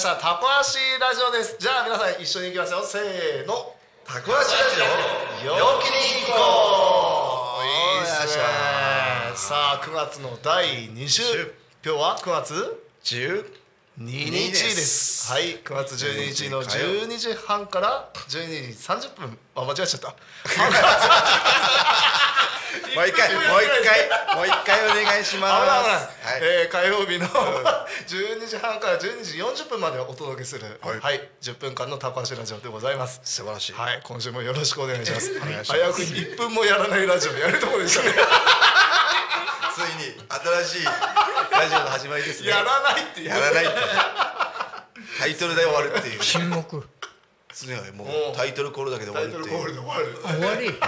したタコ足ラジオです。じゃあ皆さん一緒に行きますよせーの。タコ足ラジオ。陽気に行こう。いいですね。さあ9月の第2週。今日は9月？10 2日です。はい9月12日の12時半から12時30分。あ間違えちゃった もう一回もう一回もう一回お願いします。はい。えー火曜日の 12時半から12時40分までお届けするは、はいい10分間の高橋ラジオでございます。素晴らしい。はい今週もよろしくお願いします。願いします。危うく1分もやらないラジオやるところでしたね。ついに新しいラジオの始まりですね。やらないっていう。やらないってタイトルで終わるっていう。沈黙。すねもおうう。タイトルコールだけで終タイトわるっていう。ルコールで終わる。終わり。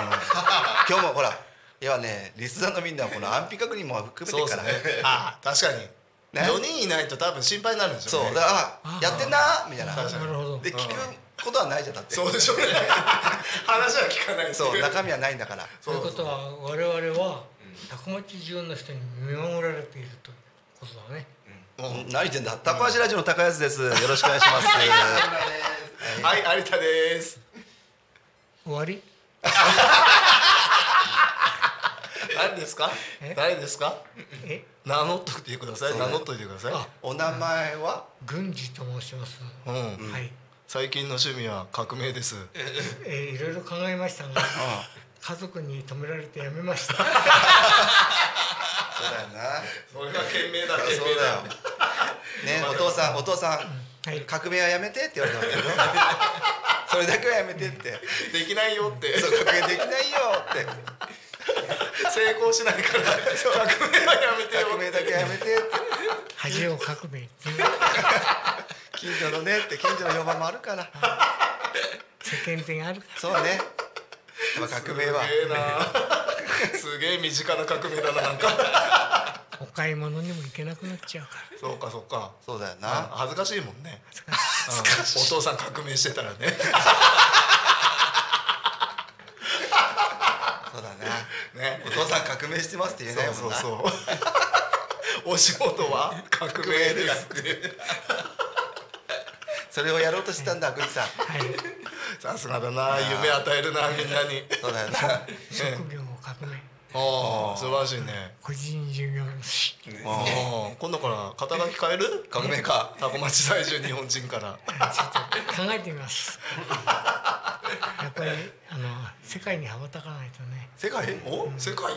今日もほらいやねリスナーのみんなはこの安否確認も含めてから。そうですね。あ確かに、ね。4人いないと多分心配になるんですよね。そうだからあやってんなみたいな。なるほど。で聞くことはないじゃんだって。そうでしょうね。話は聞かないそう中中身はないんだから。ということは我々はタコ町中の人に見守られているということだね。うん。何言ってんだ。高橋ラジオの高安です。よろしくお願いします。はい有田です。終わり？何ですか？え？誰ですか？え？名乗っといてください。名乗っといてください。あお名前は？郡司と申します、うん。はい、最近の趣味は革命です。えーいろいろ考えましたが家族に止められてやめました。そうだよな。それが懸命だそうだよ。ねお父さんお父さんはい。革命はやめてって言われたんだけど それだけはやめてって。できないよって。そう革命できないよって 成功しないから革命はやめてよ。革命だけはやめてって。恥を革命近所のねって近所の評判もあるから。世間体があるかそうね。革命は。すげえな。すげえ身近な革命だななんか。らお買い物にも行けなくなっちゃうから。そうかそうか。そうだよあな恥ずかしいもんね。恥ずかしい。うん。お父さん革命してたらねそうだなね。お父さん革命してますって言えないもんな。そうそうそう。お仕事は？革命ですって。それをやろうとしてたんだ栗さん。はい。さすがだな。夢与えるなみんなに。そうだよな。職業も革命。ああ素晴らしいね。個人事業主ああ今度から肩書き変える？革命かタコ町在住日本人から。ちょっと考えてみます。やっぱりあの世界に羽ばたかないとね。世界？お？世界？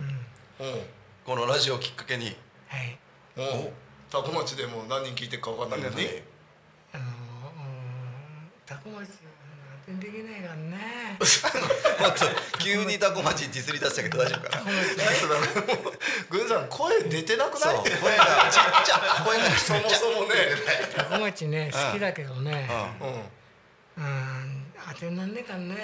うん。うん。このラジオをきっかけに。はい。うん。タコ町でも何人聞いてるか分かんないのに。あの町できないからね。急にタコ町ディスり出したけど大丈夫かな。軍さん声出てなくない。声がちっちゃ。声がそもそもね。タコ町ね好きだけどね。うんうん当てになんねえからね。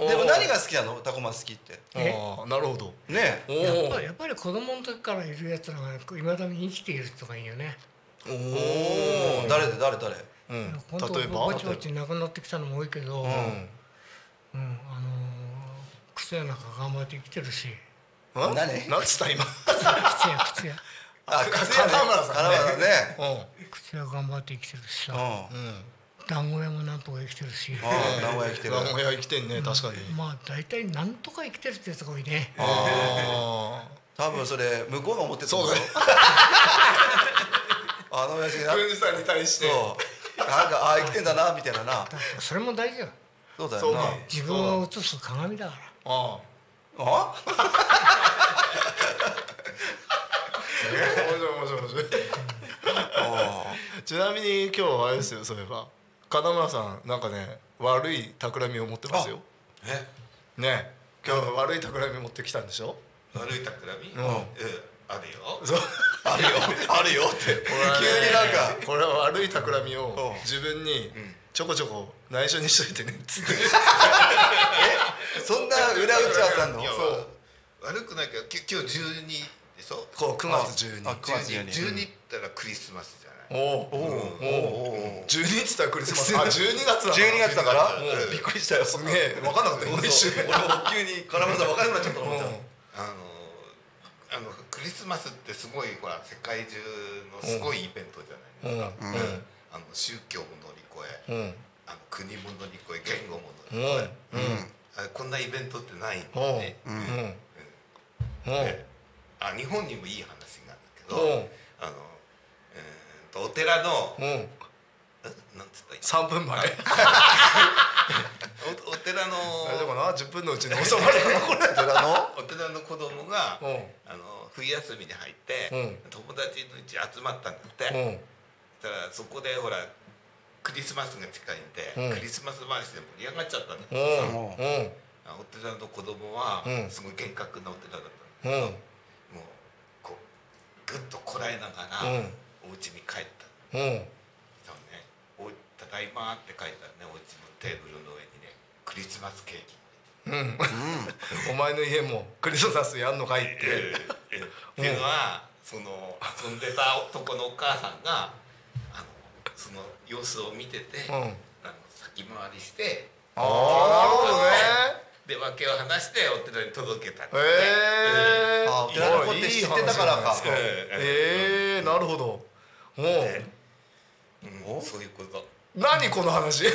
うんでも何が好きなの？タコ町好きって。え？ああなるほど。ね。おやっおぱりやっぱり子供の時からいるやつらがいまだに生きているとかいいよね。おおお誰で？誰？誰？うん。例えば？ぼちぼち亡くなってきたのも多いけど、うん。うんあのー靴屋なんか頑張って生きてるし。うん？何？なんつった今靴屋靴屋あか靴屋ね。金村さんね。うん。靴屋頑張って生きてるしさ。うん。うん団子屋もなんとか生きてるし。ああ名古屋来てる。名古屋生きてんね確かに。まあ大体なんとか生きてるってやつが多いね。あ多分それ向こうが思ってたそうだ。よ あの親父あな軍さんに対して。なんかああ生きてんだなみたいなな。それも大事よ。そうだよ自分を映す鏡だから。ああ。あ面白い面白い面白い。あちなみに今日はあれですよそういえば金村さんなんかね悪い企みを持ってますよ。え？ね。今日悪い企み持ってきたんでしょ？悪い企み？うん。うんあるよ。そう。あるよ。あるよって。急になんか。これは悪い企みをうん。自分にちょこちょこ内緒にしといてねっつって そんな裏打ち合わせあんの？そう。悪くないけどき今日12でしょ？こう9月12あ9月12 12ったらクリスマスじゃないおおおおお12って言ったらクリスマス。あ12月だ12月だから？うんびっくりしたよ。すげえ分かんなかった今一瞬。俺も急に金村さん分かんなくなっ ちゃったと思った。うん。あのあのクリスマスってすごいほら世界中のすごいイベントじゃないですか、うん。あの宗教も乗り越え、うん。あの国も乗り越え言語も乗うん。り越え、こんなイベントってないんうん。であ日本にもいい話なんだけど、うん。あの、えー、とお寺の、うん。えなんつったらいい3分前大 おお寺の丈夫かな？10分のうちに収まるかなこれ。寺の？お寺の子供が、うん。あの冬休みに入って、うん。友達のうち集まったんだって、うん。そしたらそこでほらクリスマスが近いんで、うん。クリスマス話で盛り上がっちゃったんだうけどん。うん。あお寺の子供は、うん。すごい厳格なお寺だったうん。のもうこうぐっとこらえながら、うんお家に帰った。うん。そうね。お「ただいま」って書いたねお家のテーブルの上にねクリスマスケーキうん。お前の家もクリスマスやんのかいって。ええっていうのはその遊んでた男のお母さんがあのその様子を見てて、うん。あの先回りしてああなるほどねで訳を話してお寺に届けたってへえあお寺の子って知ってたからか。ええなるほど。おう。うんそういうこと。何この話？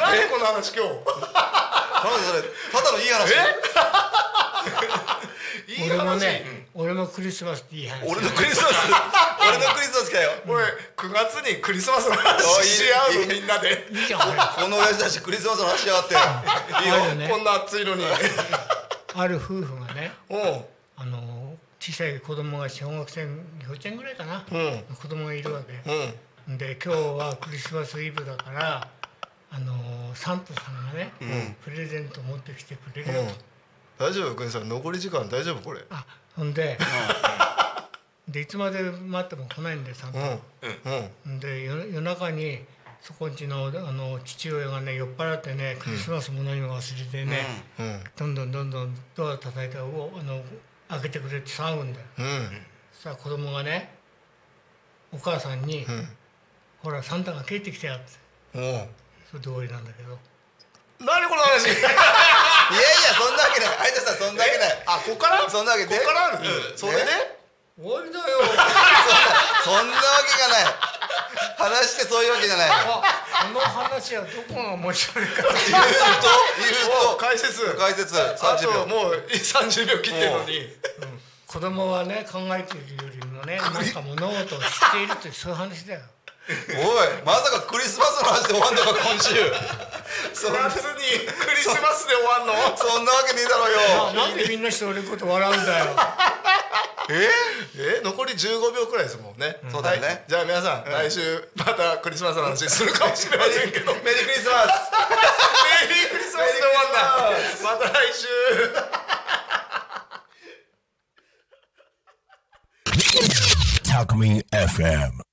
何この話今日？ただのいい話？いい俺も話ね、俺もクリスマスっていい話。俺のクリスマス？俺のクリスマスかよ。これ9月にクリスマスの話し合うのみんなで。この親父たちクリスマスの話しやがって いいよ。こんな暑いのに。ある夫婦がねあの小さい子供が小学生幼稚園ぐらいかな、うん。子供がいるわけ、うん。で今日はクリスマスイブだからあのサンタさんがね、プレゼント持ってきてくれるよと、大丈夫？くんさん残り時間大丈夫？これ。あほんで、でいつまで待っても来ないんでサンタ、うん。うん。で夜夜中にそこんちのあの父親がね酔っ払ってねクリスマスも何も忘れてね、うん。どんどんどんどんドア叩いておあの開けてくれって騒ぐんだよ。うん。そしたら子供がねお母さんに「うん。ほらサンタが帰ってきたよ」って。それで終わりなんだけど。何この話？いやいやそんなわけない。相田さんそんなわけない。あこっから？そんなわけで？こっからある？それで？終わりだよ。そんなわけがない。話してそういうわけじゃない。あこの話はどこが面白いか。言うと言おう解説。と解説。あ30と秒もう30秒切ってるのに。子供はね考えているよりもねなんか物事を知っているというそういう話だよ。おいまさかクリスマスの話で終わんのか今週。そんな。夏にクリスマスで終わんの？そんなわけねえだろうよ。あなんでみんなして俺のこと笑うんだよええ残り15秒くらいですもんね、そうだよね。はい。じゃあ皆さん、来週またクリスマスの話するかもしれませんけど。メメリークリスマス。リークリスマスで終わったまた来週。Talk Me FM.